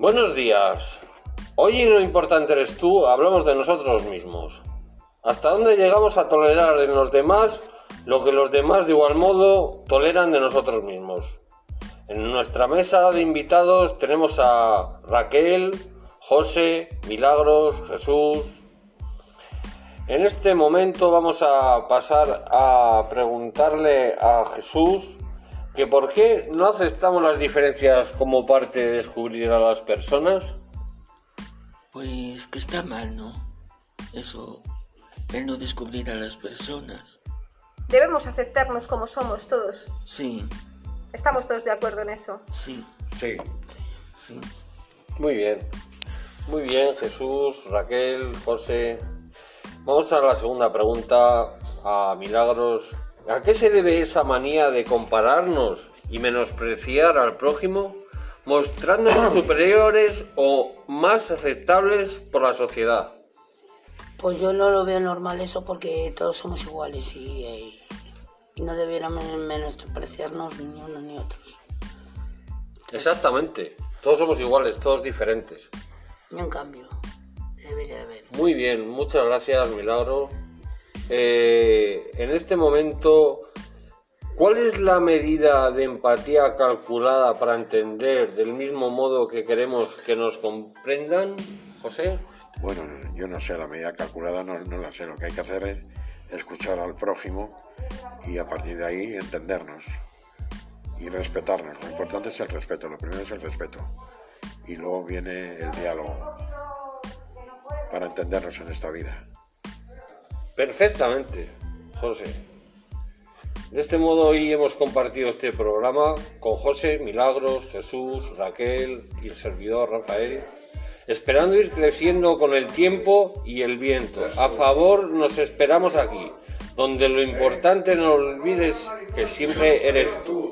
Buenos días. Hoy en lo importante eres tú, hablamos de nosotros mismos. ¿Hasta dónde llegamos a tolerar en los demás lo que los demás de igual modo toleran de nosotros mismos? En nuestra mesa de invitados tenemos a Raquel, José, Milagros, Jesús. En este momento vamos a pasar a preguntarle a Jesús que por qué no aceptamos las diferencias como parte de descubrir a las personas. Pues que está mal, ¿no? Eso, el no descubrir a las personas. Debemos aceptarnos como somos todos. Sí, Estamos todos de acuerdo en eso. sí, Sí. sí. Muy bien. Muy bien, Jesús, Raquel, José. Vamos a la segunda pregunta a Milagros. ¿A qué se debe esa manía de compararnos y menospreciar al prójimo, mostrándonos superiores o más aceptables por la sociedad? Pues yo no lo veo normal eso porque todos somos iguales y, eh, y no debiéramos menospreciarnos ni unos ni otros. Exactamente. Todos somos iguales, todos diferentes. Ni un cambio. Debería de haber. Muy bien, muchas gracias, Milagro. Eh, en este momento, ¿cuál es la medida de empatía calculada para entender del mismo modo que queremos que nos comprendan, José? Bueno, yo no sé, la medida calculada no, no la sé. Lo que hay que hacer es escuchar al prójimo y a partir de ahí entendernos y respetarnos. Lo importante es el respeto, lo primero es el respeto. Y luego viene el diálogo para entendernos en esta vida. Perfectamente, José. De este modo hoy hemos compartido este programa con José, Milagros, Jesús, Raquel y el servidor Rafael, esperando ir creciendo con el tiempo y el viento. A favor nos esperamos aquí, donde lo importante no olvides que siempre eres tú.